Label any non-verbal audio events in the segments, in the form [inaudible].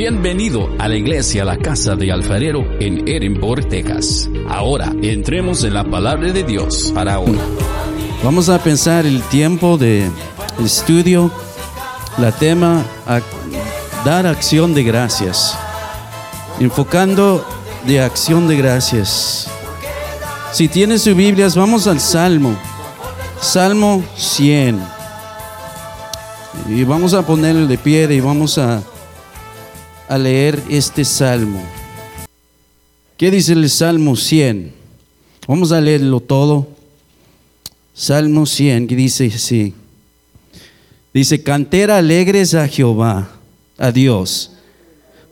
Bienvenido a la iglesia La Casa de Alfarero en Edinburgh, Texas. Ahora entremos en la palabra de Dios para hoy. Vamos a pensar el tiempo de estudio, la tema a dar acción de gracias, enfocando de acción de gracias. Si tienes sus Biblias, vamos al Salmo, Salmo 100. Y vamos a ponerlo de pie y vamos a a leer este salmo. ¿Qué dice el Salmo 100? Vamos a leerlo todo. Salmo 100, que dice así. Dice, cantera alegres a Jehová, a Dios,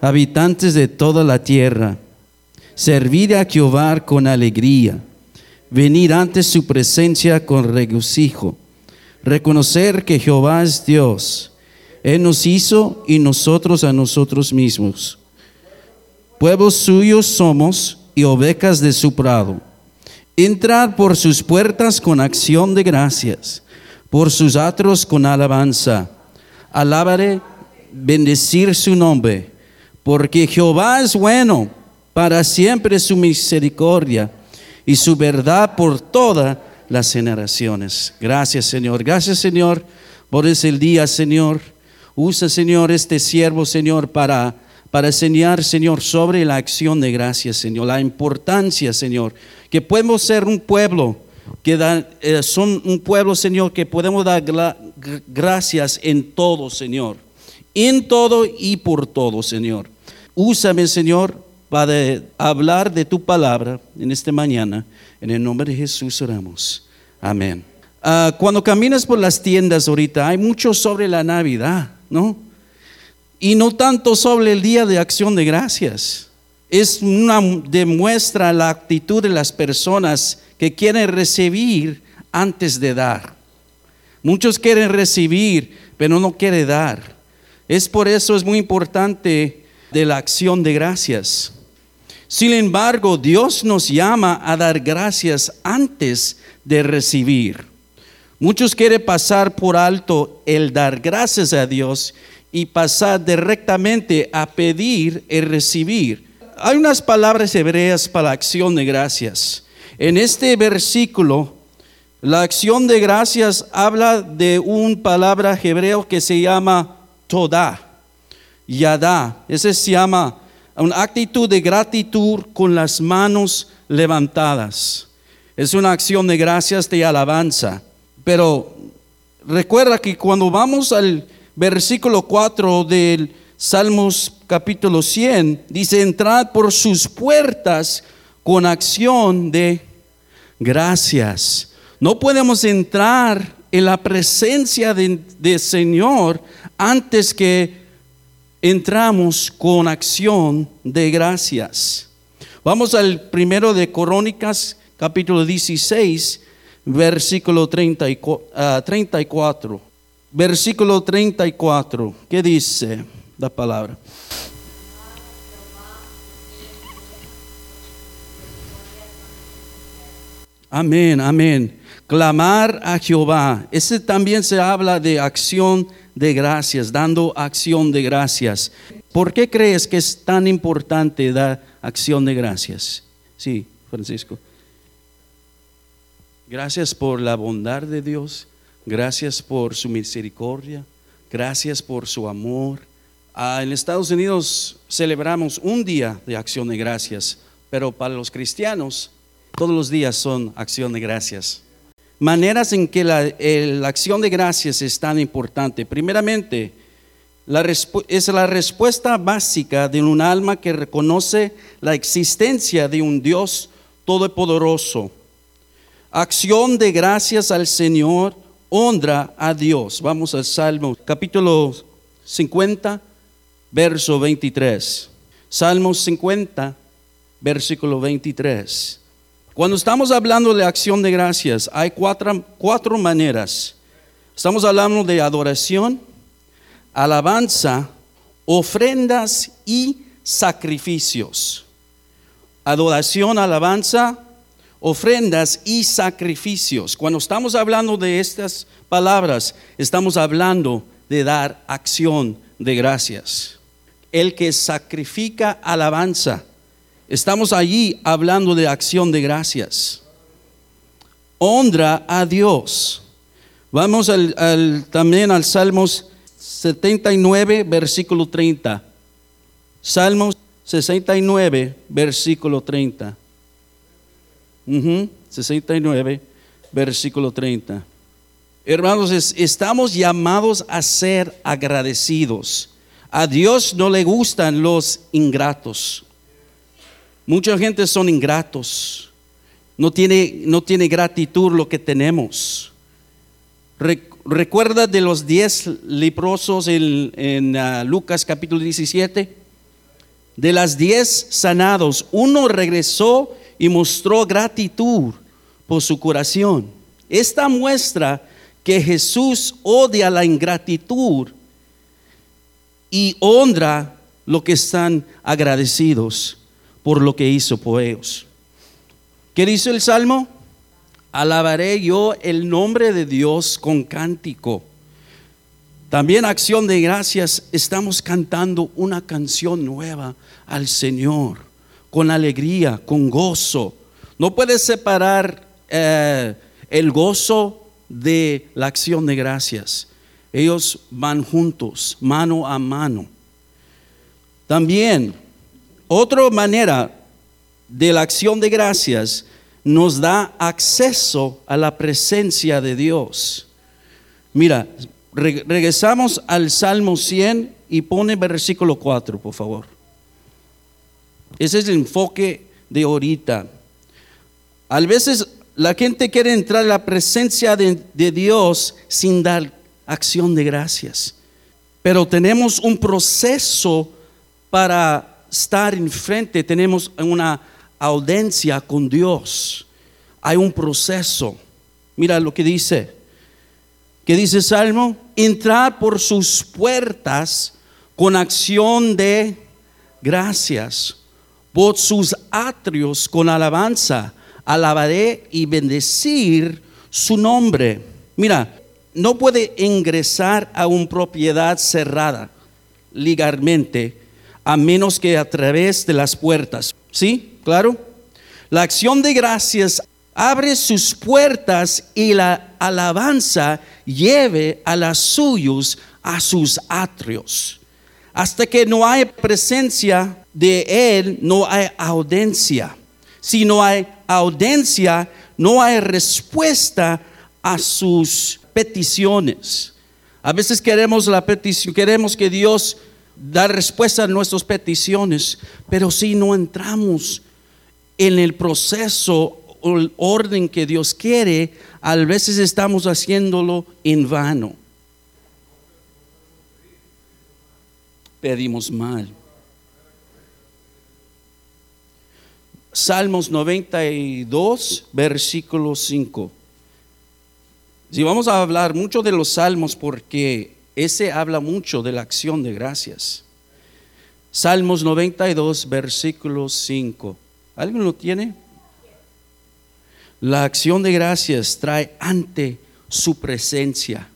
habitantes de toda la tierra. Servid a Jehová con alegría. Venir ante su presencia con regocijo. Reconocer que Jehová es Dios él nos hizo y nosotros a nosotros mismos. Pueblos suyos somos y ovejas de su prado. Entrad por sus puertas con acción de gracias, por sus atros con alabanza. Alábare, bendecir su nombre, porque Jehová es bueno, para siempre su misericordia y su verdad por todas las generaciones. Gracias Señor, gracias Señor por ese día Señor Usa, Señor, este siervo, Señor, para, para enseñar, Señor, sobre la acción de gracias, Señor, la importancia, Señor, que podemos ser un pueblo, que eh, son un pueblo, Señor, que podemos dar gracias en todo, Señor, en todo y por todo, Señor. Úsame, Señor, para hablar de tu palabra en esta mañana. En el nombre de Jesús oramos. Amén. Ah, cuando caminas por las tiendas ahorita, hay mucho sobre la Navidad. ¿No? Y no tanto sobre el día de acción de gracias. Es una demuestra la actitud de las personas que quieren recibir antes de dar. Muchos quieren recibir, pero no quieren dar. Es por eso es muy importante de la acción de gracias. Sin embargo, Dios nos llama a dar gracias antes de recibir. Muchos quieren pasar por alto el dar gracias a Dios y pasar directamente a pedir y recibir. Hay unas palabras hebreas para la acción de gracias. En este versículo, la acción de gracias habla de una palabra hebreo que se llama toda, yada. Ese se llama una actitud de gratitud con las manos levantadas. Es una acción de gracias de alabanza. Pero recuerda que cuando vamos al versículo 4 del Salmos capítulo 100, dice, entrad por sus puertas con acción de gracias. No podemos entrar en la presencia del de Señor antes que entramos con acción de gracias. Vamos al primero de Crónicas, capítulo 16, versículo 34. Ah, versículo 34. ¿Qué dice la palabra? Amén, amén. Clamar a Jehová. Ese también se habla de acción de gracias, dando acción de gracias. ¿Por qué crees que es tan importante dar acción de gracias? Sí, Francisco. Gracias por la bondad de Dios. Gracias por su misericordia. Gracias por su amor. Ah, en Estados Unidos celebramos un día de acción de gracias, pero para los cristianos todos los días son acción de gracias. Maneras en que la, acción de gracias es tan importante. Primeramente, es la respuesta básica de un alma que reconoce la existencia de un Dios todopoderoso Acción de gracias al Señor, honra a Dios. Vamos al Salmo capítulo 50, verso 23. Salmo 50, versículo 23. Cuando estamos hablando de acción de gracias, hay cuatro, cuatro maneras. Estamos hablando de adoración, alabanza, ofrendas y sacrificios. Adoración, alabanza, ofrendas y sacrificios. Cuando estamos hablando de estas palabras, estamos hablando de dar acción de gracias. el que sacrifica alabanza. Estamos allí hablando de acción de gracias. Honra a Dios. Vamos también al Salmos 79, versículo 30. Salmos 69, versículo 30. 69, versículo 30. Hermanos, estamos llamados a ser agradecidos. A Dios no le gustan los ingratos. Mucha gente son ingratos. No tiene, no tiene gratitud lo que tenemos. Recuerda de los diez leprosos en, ah, Lucas capítulo 17. De las diez sanados, uno regresó y mostró gratitud por su curación. Esta muestra que Jesús odia la ingratitud y honra lo que están agradecidos por lo que hizo por ellos. ¿Qué dice el Salmo? Alabaré yo el nombre de Dios con cántico. También acción de gracias, estamos cantando una canción nueva al Señor, con alegría, con gozo. No puedes separar eh, el gozo de la acción de gracias. Ellos van juntos, mano a mano. También, otra manera de la acción de gracias nos da acceso a la presencia de Dios. Mira, regresamos al Salmo 100 y pone versículo 4, por favor. Ese es el enfoque de ahorita. A veces la gente quiere entrar a la presencia de, Dios sin dar acción de gracias. Pero tenemos un proceso para estar enfrente, tenemos una audiencia con Dios. Hay un proceso. Mira lo que dice. ¿Qué dice Salmo? Entrar por sus puertas con acción de gracias, por sus atrios con alabanza alabaré y bendecir su nombre. Mira, no puede ingresar a una propiedad cerrada legalmente a menos que a través de las puertas. ¿Sí? ¿Claro? La acción de gracias abre sus puertas y la alabanza lleve a las suyos a sus atrios. Hasta que no hay presencia de Él, no hay audiencia. Si no hay audiencia, no hay respuesta a sus peticiones. A veces queremos la petición, queremos que Dios da respuesta a nuestras peticiones, pero si no entramos en el proceso o el orden que Dios quiere, a veces estamos haciéndolo en vano. Pedimos mal. Salmos 92, versículo 5. Si vamos a hablar mucho de los salmos porque ese habla mucho de la acción de gracias. Salmos 92, versículo 5. ¿Alguien lo tiene? La acción de gracias trae ante su presencia.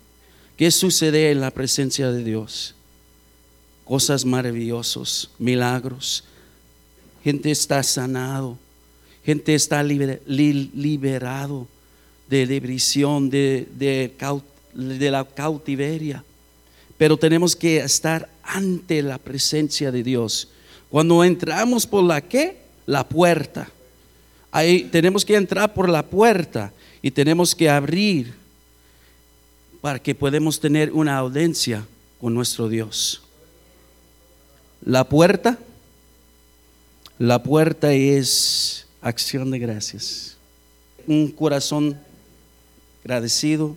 ¿Qué sucede en la presencia de Dios? Cosas maravillosas, milagros, gente está sanado, gente está liberado de depresión, de, de, la cautiveria. Pero tenemos que estar ante la presencia de Dios. Cuando entramos por la qué? La puerta. Ahí tenemos que entrar por la puerta y tenemos que abrir para que podamos tener una audiencia con nuestro Dios. La puerta la puerta es acción de gracias. Un corazón agradecido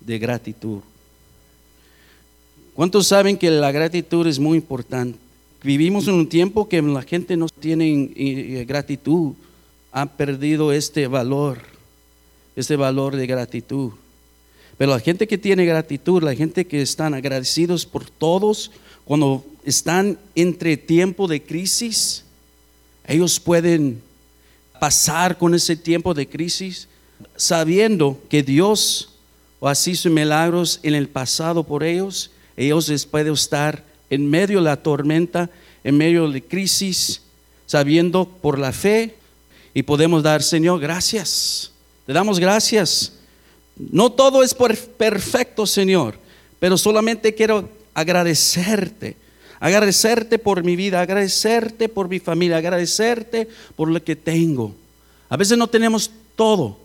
de gratitud. ¿Cuántos saben que la gratitud es muy importante? Vivimos en un tiempo que la gente no tiene eh, gratitud, ha perdido este valor, este valor de gratitud. Pero la gente que tiene gratitud, la gente que están agradecidos por todos, cuando están entre tiempo de crisis, ellos pueden pasar con ese tiempo de crisis sabiendo que Dios o así milagros en el pasado por ellos, ellos les pueden estar en medio de la tormenta, en medio de crisis, sabiendo por la fe y podemos dar, Señor, gracias. Te damos gracias. No todo es perfecto, Señor, pero solamente quiero agradecerte. Agradecerte por mi vida, agradecerte por mi familia, agradecerte por lo que tengo. A veces no tenemos todo,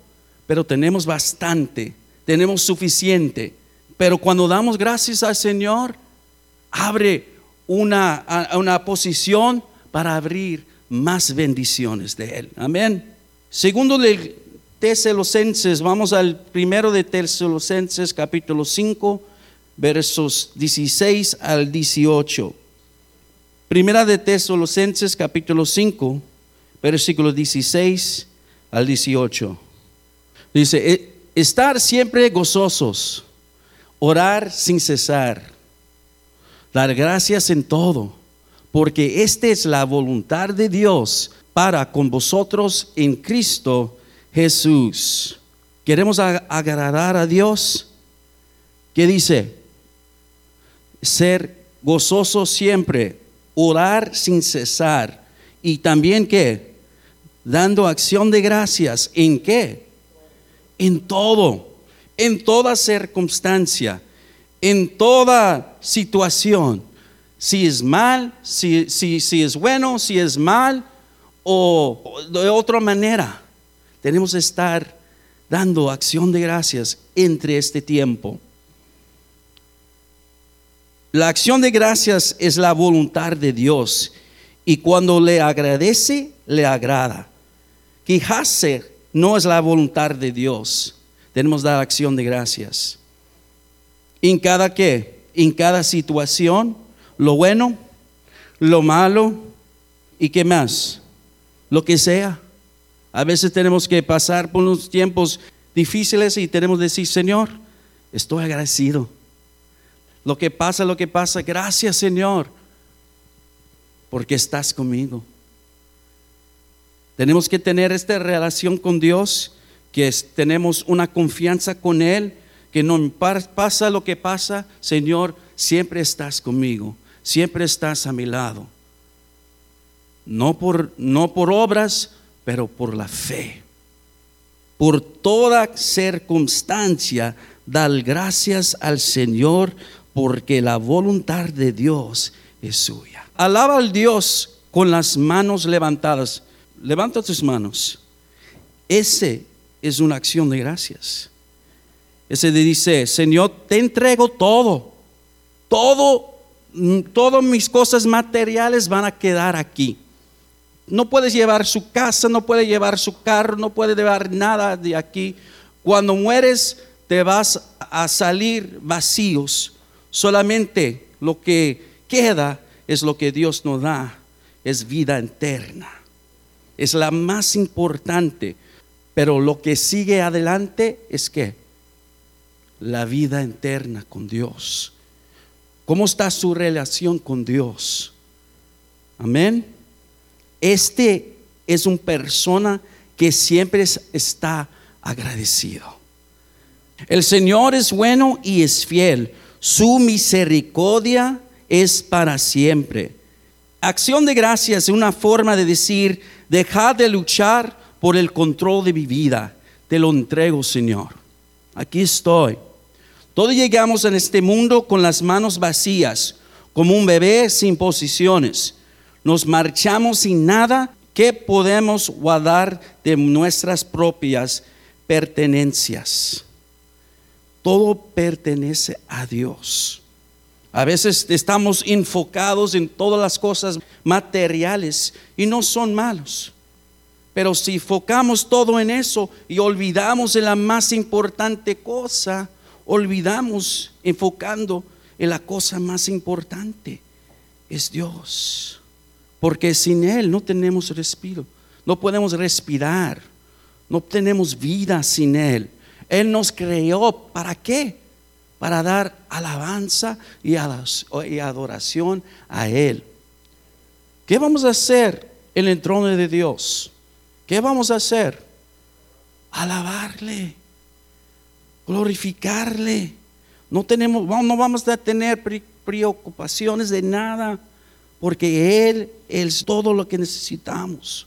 pero tenemos bastante, tenemos suficiente. Pero cuando damos gracias al Señor, abre una, una posición para abrir más bendiciones de Él. Amén. Segundo de Tesalonicenses, vamos al primero de Tesalonicenses capítulo 5, versos 16 al 18. Primera de Tesalonicenses capítulo 5, versículo 16 al 18. Dice, e, estar siempre gozosos, orar sin cesar, dar gracias en todo, porque esta es la voluntad de Dios para con vosotros en Cristo Jesús. ¿Queremos agradar a Dios? ¿Qué dice? Ser gozoso siempre, orar sin cesar y también qué? Dando acción de gracias. ¿En qué? En todo, en toda circunstancia, en toda situación. Si es mal, si, si, es bueno, si es mal o de otra manera. Tenemos que estar dando acción de gracias entre este tiempo. La acción de gracias es la voluntad de Dios y cuando le agradece, le agrada. Quejarse no es la voluntad de Dios. Tenemos dar acción de gracias. En cada qué, en cada situación, lo bueno, lo malo y qué más, lo que sea. A veces tenemos que pasar por unos tiempos difíciles y tenemos que decir, Señor, estoy agradecido lo que pasa, lo que pasa, gracias Señor, porque estás conmigo. Tenemos que tener esta relación con Dios, que tenemos una confianza con Él, que no pasa lo que pasa, Señor, siempre estás conmigo, siempre estás a mi lado. No por, no por obras, pero por la fe. Por toda circunstancia, dar gracias al Señor porque la voluntad de Dios es suya. Alaba al Dios con las manos levantadas. Levanta tus manos. Ese es una acción de gracias. Ese dice, Señor, te entrego todo. Todo, mm, todas mis cosas materiales van a quedar aquí. No puedes llevar su casa, no puedes llevar su carro, no puedes llevar nada de aquí. Cuando mueres, te vas a salir vacíos Solamente lo que queda es lo que Dios nos da, es vida eterna. Es la más importante, pero lo que sigue adelante es que la vida eterna con Dios. ¿Cómo está su relación con Dios? Amén. Este es una persona que siempre está agradecido. El Señor es bueno y es fiel su misericordia es para siempre. Acción de gracias es una forma de decir, deja de luchar por el control de mi vida. Te lo entrego, Señor. Aquí estoy. Todos llegamos en este mundo con las manos vacías, como un bebé sin posiciones. Nos marchamos sin nada que podemos guardar de nuestras propias pertenencias. Todo pertenece a Dios. A veces estamos enfocados en todas las cosas materiales y no son malos. Pero si enfocamos todo en eso y olvidamos en la más importante cosa, olvidamos enfocando en la cosa más importante, es Dios. Porque sin Él no tenemos respiro, no podemos respirar, no tenemos vida sin Él. Él nos creó para qué? Para dar alabanza y, adoración a Él. ¿Qué vamos a hacer en el trono de Dios? ¿Qué vamos a hacer? Alabarle, glorificarle. No, tenemos, no vamos a tener preocupaciones de nada, porque Él es todo lo que necesitamos.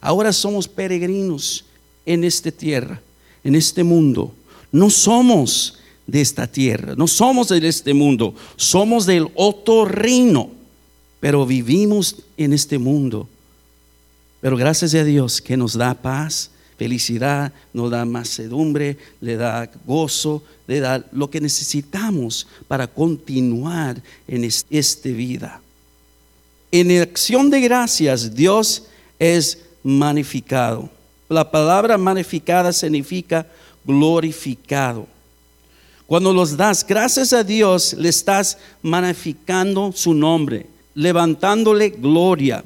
Ahora somos peregrinos en esta tierra, en este mundo. No somos de esta tierra, no somos de este mundo, somos del otro reino, pero vivimos en este mundo. Pero gracias a Dios que nos da paz, felicidad, nos da macedumbre, le da gozo, le da lo que necesitamos para continuar en esta vida. En acción de gracias, Dios es magnificado. La palabra magnificada significa glorificado. Cuando los das gracias a Dios, le estás magnificando su nombre, levantándole gloria.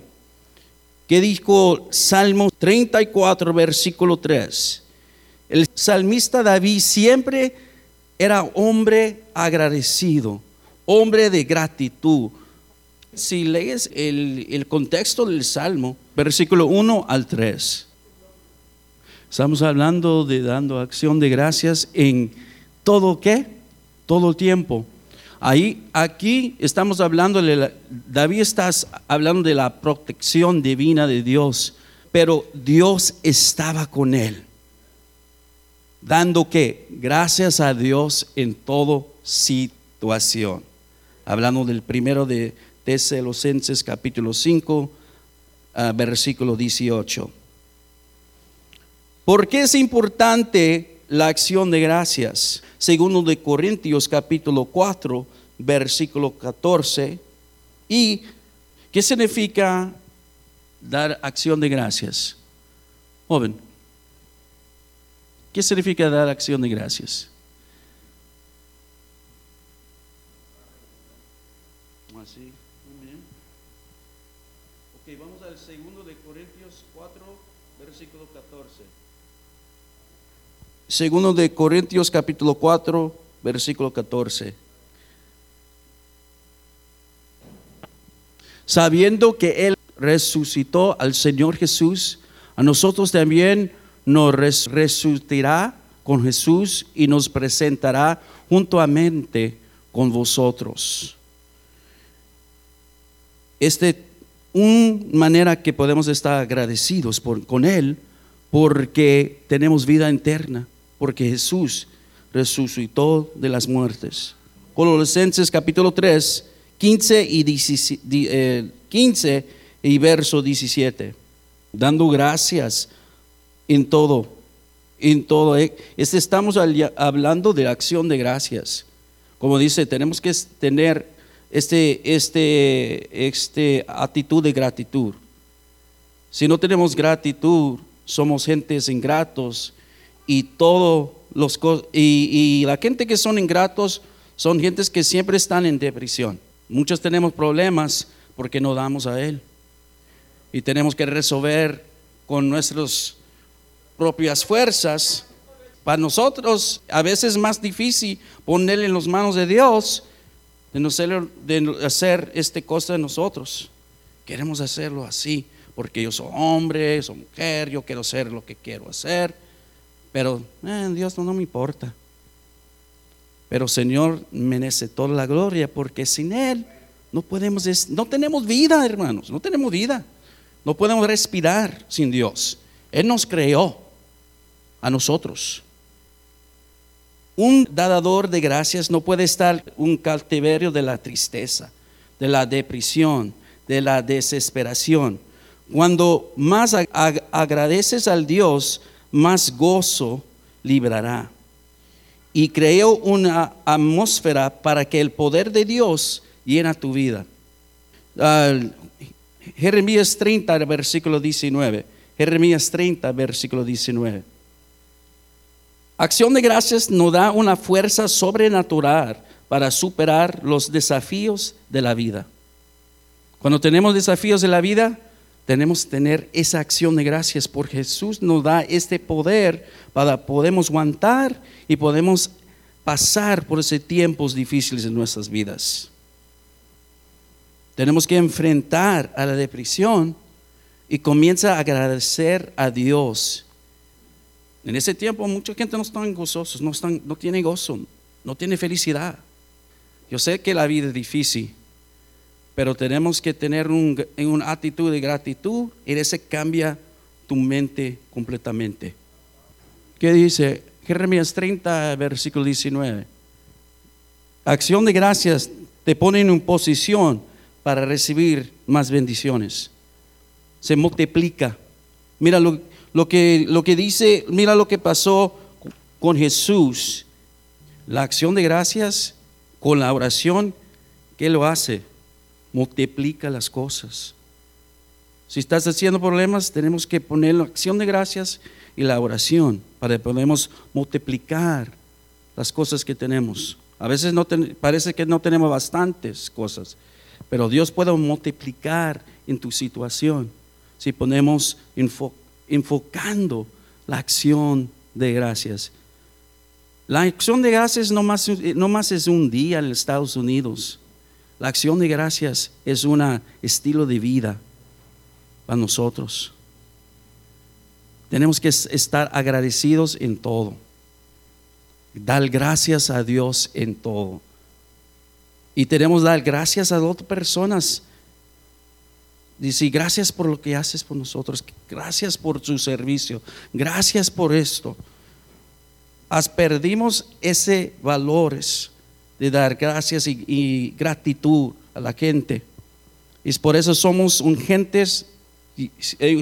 ¿Qué dijo Salmo 34, versículo 3? El salmista David siempre era hombre agradecido, hombre de gratitud. Si lees el, el contexto del Salmo, versículo 1 al 3, estamos hablando de dando acción de gracias en todo qué? Todo tiempo. Ahí, aquí estamos hablando, de David está hablando de la protección divina de Dios, pero Dios estaba con él. Dando qué? Gracias a Dios en toda situación. Hablando del primero de Tesalonicenses capítulo 5, ah, versículo 18. ¿Por qué es importante la acción de gracias. Segundo de Corintios capítulo 4, versículo 14. ¿Y qué significa dar acción de gracias? Joven, ¿qué significa dar acción de gracias? Así, muy bien. Ok, vamos al segundo de Corintios 4, versículo 14. Segundo de Corintios capítulo 4, versículo 14. Sabiendo que Él resucitó al Señor Jesús, a nosotros también nos resucitará con Jesús y nos presentará juntamente con vosotros. Esta una manera que podemos estar agradecidos con Él porque tenemos vida eterna porque Jesús resucitó de las muertes. Colosenses capítulo 3, 15 y, 15 eh, y verso 17. Dando gracias en todo, en todo. Eh, este, estamos hablando de acción de gracias. Como dice, tenemos que tener este, este, este actitud de gratitud. Si no tenemos gratitud, somos gentes ingratos y todo los y, y la gente que son ingratos son gentes que siempre están en depresión. Muchos tenemos problemas porque no damos a Él. Y tenemos que resolver con nuestras propias fuerzas. Para nosotros a veces es más difícil ponerle en las manos de Dios de, no hacer, de hacer este cosa de nosotros. Queremos hacerlo así porque yo soy hombre, soy mujer, yo quiero hacer lo que quiero hacer. Pero eh, Dios no, me importa. Pero Señor merece toda la gloria porque sin Él no podemos, no tenemos vida, hermanos, no tenemos vida. No podemos respirar sin Dios. Él nos creó a nosotros. Un dador de gracias no puede estar un cautiverio de la tristeza, de la depresión, de la desesperación. Cuando más agradeces al Dios, más gozo librará. Y creó una atmósfera para que el poder de Dios llena tu vida. Jeremías 30, versículo 19. Jeremías 30, versículo 19. Acción de gracias nos da una fuerza sobrenatural para superar los desafíos de la vida. Cuando tenemos desafíos de la vida, tenemos que tener esa acción de gracias por Jesús nos da este poder para podemos aguantar y podemos pasar por esos tiempos difíciles en nuestras vidas. Tenemos que enfrentar a la depresión y comienza a agradecer a Dios. En ese tiempo mucha gente no están gozosos, no, están, no tiene gozo, no tiene felicidad. Yo sé que la vida es difícil, pero tenemos que tener un, una actitud de gratitud y ese cambia tu mente completamente. ¿Qué dice? Jeremías 30, versículo 19. Acción de gracias te pone en posición para recibir más bendiciones. Se multiplica. Mira lo, lo, que, lo que dice, mira lo que pasó con Jesús. La acción de gracias con la oración, ¿qué lo hace? Multiplica las cosas. Si estás haciendo problemas, tenemos que poner la acción de gracias y la oración para que podamos multiplicar las cosas que tenemos. A veces no parece que no tenemos bastantes cosas, pero Dios puede multiplicar en tu situación si ponemos enfocando la acción de gracias. La acción de gracias no más, no más es un día en Estados Unidos. La acción de gracias es un estilo de vida a nosotros. Tenemos que estar agradecidos en todo. Dar gracias a Dios en todo. Y tenemos que dar gracias a otras personas. Dice, gracias por lo que haces por nosotros. Gracias por su servicio. Gracias por esto. As perdimos ese valores de dar gracias y, gratitud a la gente. Y por eso somos un gentes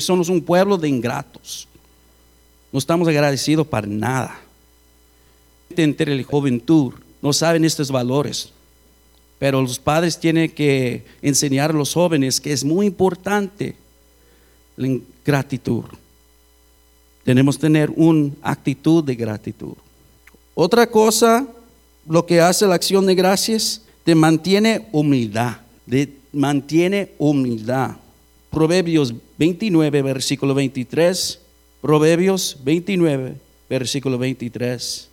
somos un pueblo de ingratos. No estamos agradecidos para nada. Entre la juventud no saben estos valores, pero los padres tienen que enseñar a los jóvenes que es muy importante la gratitud. Tenemos que tener una actitud de gratitud. Otra cosa, lo que hace la acción de gracias, te mantiene humildad, te mantiene humildad. Proverbios 29, versículo 23. Proverbios 29, versículo 23.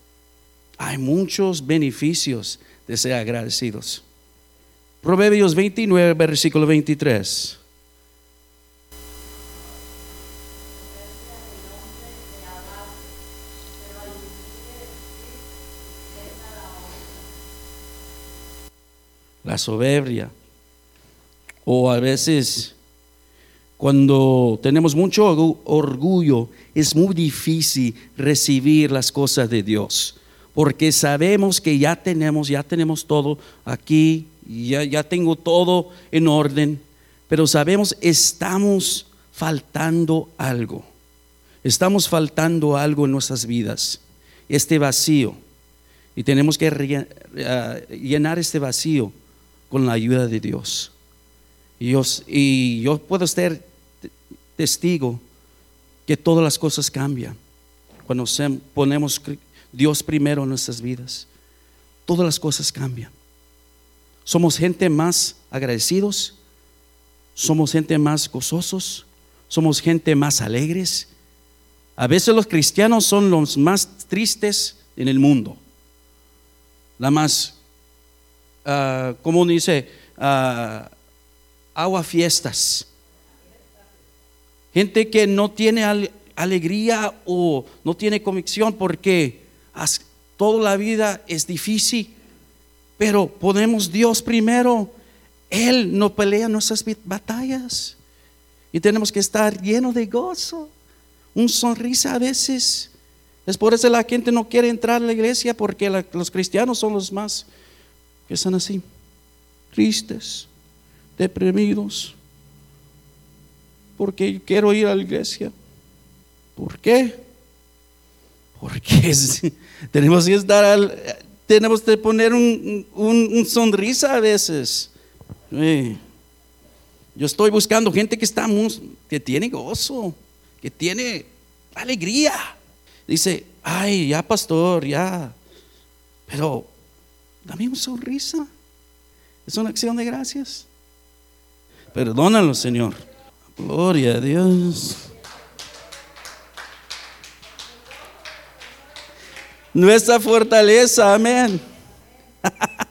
Hay muchos beneficios de ser agradecidos. Proverbios 29, versículo 23. La soberbia. O a veces cuando tenemos mucho orgullo, es muy difícil recibir las cosas de Dios, porque sabemos que ya tenemos, ya tenemos todo aquí, ya, ya tengo todo en orden, pero sabemos estamos faltando algo, estamos faltando algo en nuestras vidas, este vacío, y tenemos que eh, llenar este vacío con la ayuda de Dios. Y yo, y yo puedo ser testigo que todas las cosas cambian cuando ponemos Dios primero en nuestras vidas. Todas las cosas cambian. Somos gente más agradecidos, somos gente más gozosos, somos gente más alegres. A veces los cristianos son los más tristes en el mundo. La más, uh, como dice, uh, agua fiestas. Gente que no tiene alegría o no tiene convicción porque toda la vida es difícil, pero ponemos Dios primero. Él no pelea nuestras batallas y tenemos que estar llenos de gozo, un sonrisa a veces. Es por eso la gente no quiere entrar a la iglesia porque los cristianos son los más que están así, tristes deprimidos, porque quiero ir a la iglesia. ¿Por qué? Porque [laughs] tenemos que estar tenemos que poner un, sonrisa a veces. Yo estoy buscando gente que está que tiene gozo, que tiene alegría. Dice, ay, ya pastor, ya. Pero dame una sonrisa. Es una acción de gracias. Perdónalo, Señor. Gloria a Dios. Nuestra fortaleza, amén. [laughs]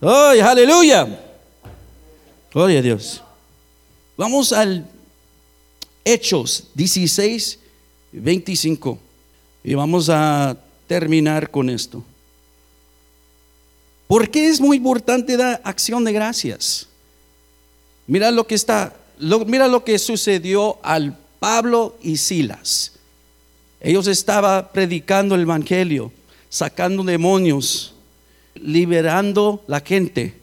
¡Oh, aleluya! Gloria a Dios. Vamos al Hechos 16, 25. Y vamos a terminar con esto. ¿Por qué es muy importante dar acción de gracias? Mira lo que está, mira lo que sucedió al Pablo y Silas. Ellos estaban predicando el evangelio, sacando demonios, liberando la gente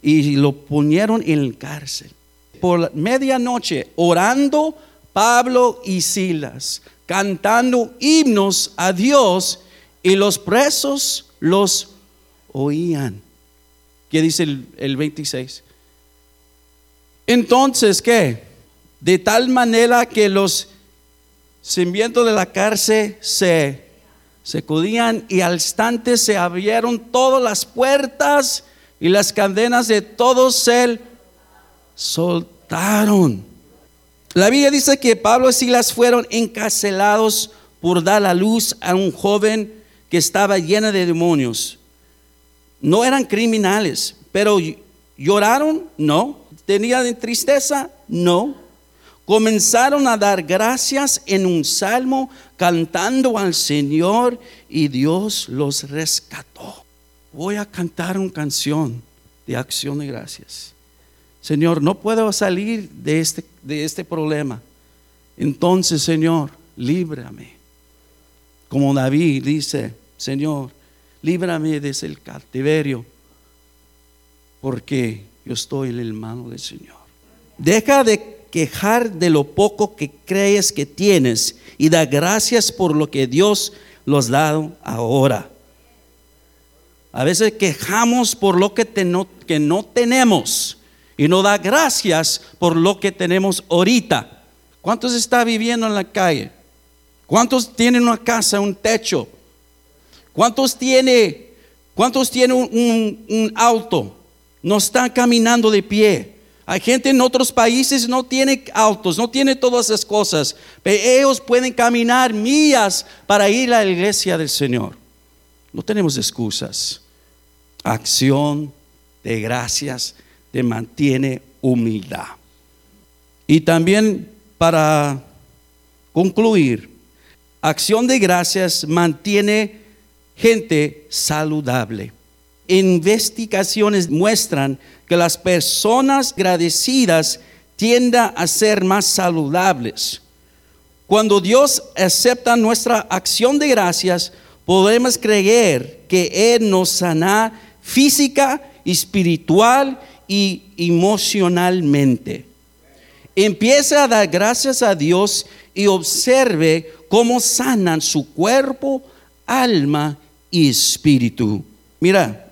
y lo ponieron en cárcel. Por medianoche, orando Pablo y Silas, cantando himnos a Dios y los presos los oían. ¿Qué dice el, el 26? Entonces, ¿qué? De tal manera que los cimientos de la cárcel se sacudían y al instante se abrieron todas las puertas y las cadenas de todos se soltaron. La Biblia dice que Pablo y Silas fueron encarcelados por dar la luz a un joven que estaba llena de demonios. No eran criminales, pero lloraron, no. Tenían tristeza, no. Comenzaron a dar gracias en un salmo, cantando al Señor y Dios los rescató. Voy a cantar una canción de acción de gracias. Señor, no puedo salir de este, de este problema. Entonces, Señor, líbrame. Como David dice, Señor, líbrame desde el cautiverio, porque yo estoy en el mano del Señor. Deja de quejar de lo poco que crees que tienes y da gracias por lo que Dios los ha dado ahora. A veces quejamos por lo que, que no tenemos y no da gracias por lo que tenemos ahorita. ¿Cuántos está viviendo en la calle? ¿Cuántos tienen una casa, un techo? ¿Cuántos tiene, cuántos tienen un, un auto? No están caminando de pie. Hay gente en otros países no tiene autos, no tiene todas esas cosas, pero ellos pueden caminar millas para ir a la iglesia del Señor. No tenemos excusas. Acción de gracias te mantiene humildad. Y también para concluir, acción de gracias mantiene gente saludable. Investigaciones muestran que las personas agradecidas tienden a ser más saludables. Cuando Dios acepta nuestra acción de gracias, podemos creer que Él nos sana física, espiritual y emocionalmente. Empieza a dar gracias a Dios y observe cómo sanan su cuerpo, alma y espíritu. Mira,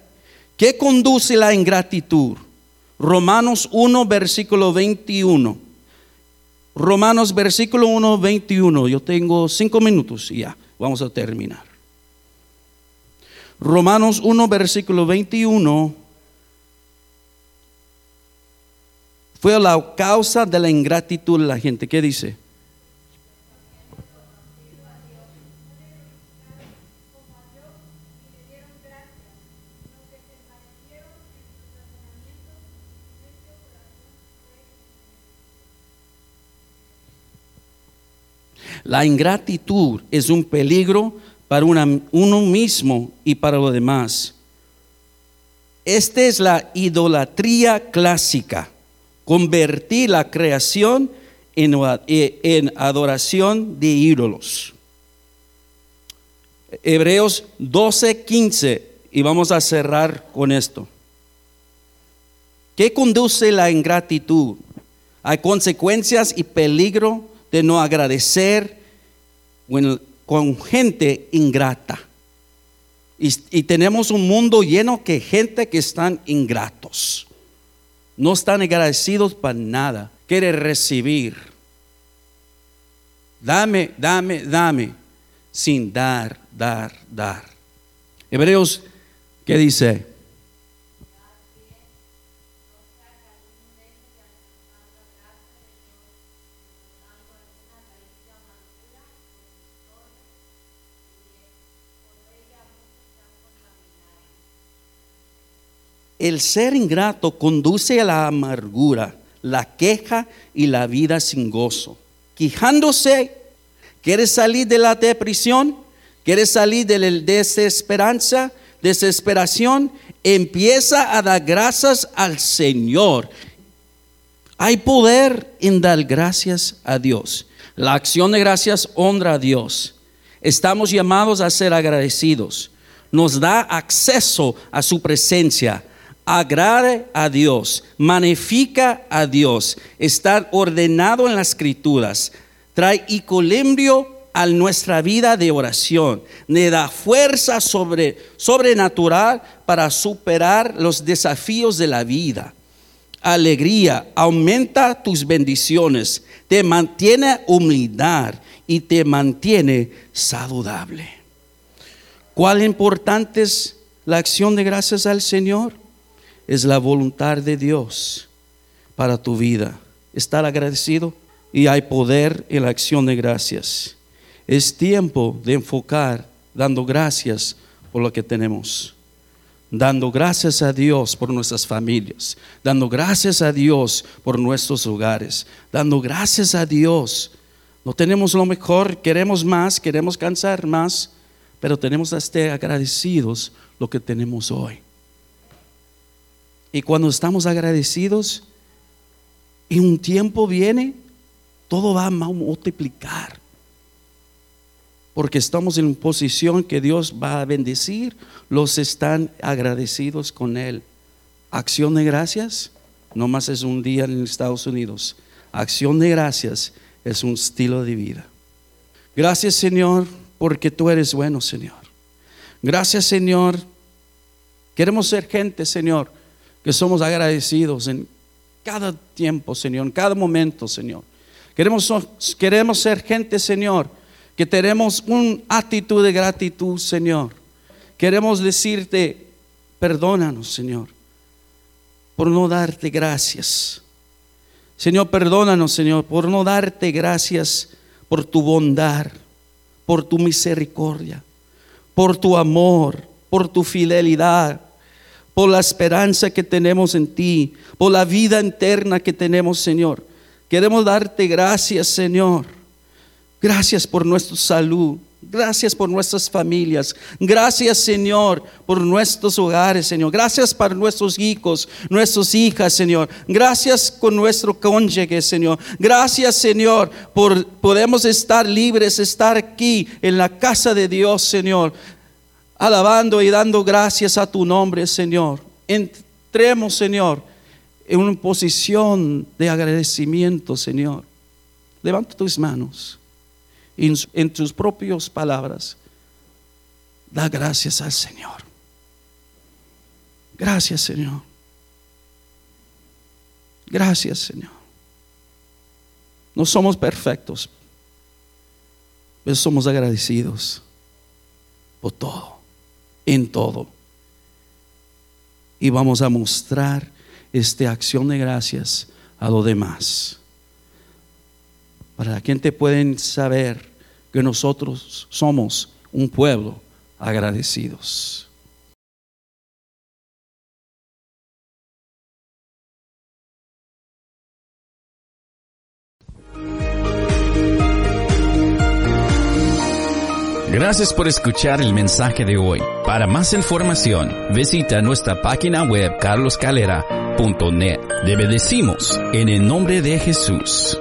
¿qué conduce la ingratitud? Romanos 1, versículo 21. Romanos versículo 1, 21. Yo tengo cinco minutos y ya, vamos a terminar. Romanos 1, versículo 21 fue la causa de la ingratitud de la gente. ¿Qué dice? La ingratitud es un peligro para uno mismo y para los demás. Esta es la idolatría clásica convertir la creación en, adoración de ídolos. Hebreos 12, 15, y vamos a cerrar con esto. ¿Qué conduce la ingratitud? Hay consecuencias y peligro de no agradecer con gente ingrata. Y, y, tenemos un mundo lleno de gente que están ingratos. No están agradecidos para nada. Quiere recibir. Dame, dame, dame. Sin dar, dar, dar. Hebreos, ¿qué dice? El ser ingrato conduce a la amargura, la queja y la vida sin gozo. Quejándose, ¿quieres salir de la depresión? ¿Quieres salir de la desesperanza? desesperación, empieza a dar gracias al Señor. Hay poder en dar gracias a Dios. La acción de gracias honra a Dios. Estamos llamados a ser agradecidos. Nos da acceso a su presencia. Agrade a Dios, magnifica a Dios, está ordenado en las escrituras, trae equilibrio a nuestra vida de oración, le da fuerza sobre, sobrenatural para superar los desafíos de la vida. Alegría, aumenta tus bendiciones, te mantiene humildad y te mantiene saludable. ¿Cuál importante es la acción de gracias al Señor? Es la voluntad de Dios para tu vida. Estar agradecido y hay poder en la acción de gracias. Es tiempo de enfocar dando gracias por lo que tenemos. Dando gracias a Dios por nuestras familias. Dando gracias a Dios por nuestros hogares. Dando gracias a Dios. No tenemos lo mejor, queremos más, queremos cansar más, pero tenemos que estar agradecidos lo que tenemos hoy. Y cuando estamos agradecidos, y un tiempo viene, todo va a multiplicar porque estamos en posición que Dios va a bendecir, los están agradecidos con Él. Acción de gracias, no más es un día en Estados Unidos. Acción de gracias es un estilo de vida. Gracias Señor, porque tú eres bueno, Señor. Gracias Señor. Queremos ser gente, Señor, que somos agradecidos en cada tiempo, Señor, en cada momento, Señor. Queremos, queremos ser gente, Señor, que tenemos una actitud de gratitud, Señor. Queremos decirte, perdónanos, Señor, por no darte gracias. Señor, perdónanos, Señor, por no darte gracias por tu bondad, por tu misericordia, por tu amor, por tu fidelidad, por la esperanza que tenemos en ti, por la vida eterna que tenemos, Señor. Queremos darte gracias, Señor Gracias por nuestra salud. Gracias por nuestras familias. Gracias, Señor, por nuestros hogares, Señor. Gracias por nuestros hijos, nuestras hijas, Señor. Gracias con nuestro cónyuge, Señor. Gracias, Señor, por podemos estar libres, estar aquí en la casa de Dios, Señor. Alabando y dando gracias a tu nombre, Señor. Entremos, Señor, en una posición de agradecimiento, Señor. Levanta tus manos en, tus propias palabras, da gracias al Señor. Gracias, Señor. Gracias, Señor. No somos perfectos, pero somos agradecidos por todo, en todo. Y vamos a mostrar esta acción de gracias a los demás para que te pueden saber que nosotros somos un pueblo agradecidos. Gracias por escuchar el mensaje de hoy. Para más información, visita nuestra página web carloscalera.net. Le bendecimos en el nombre de Jesús.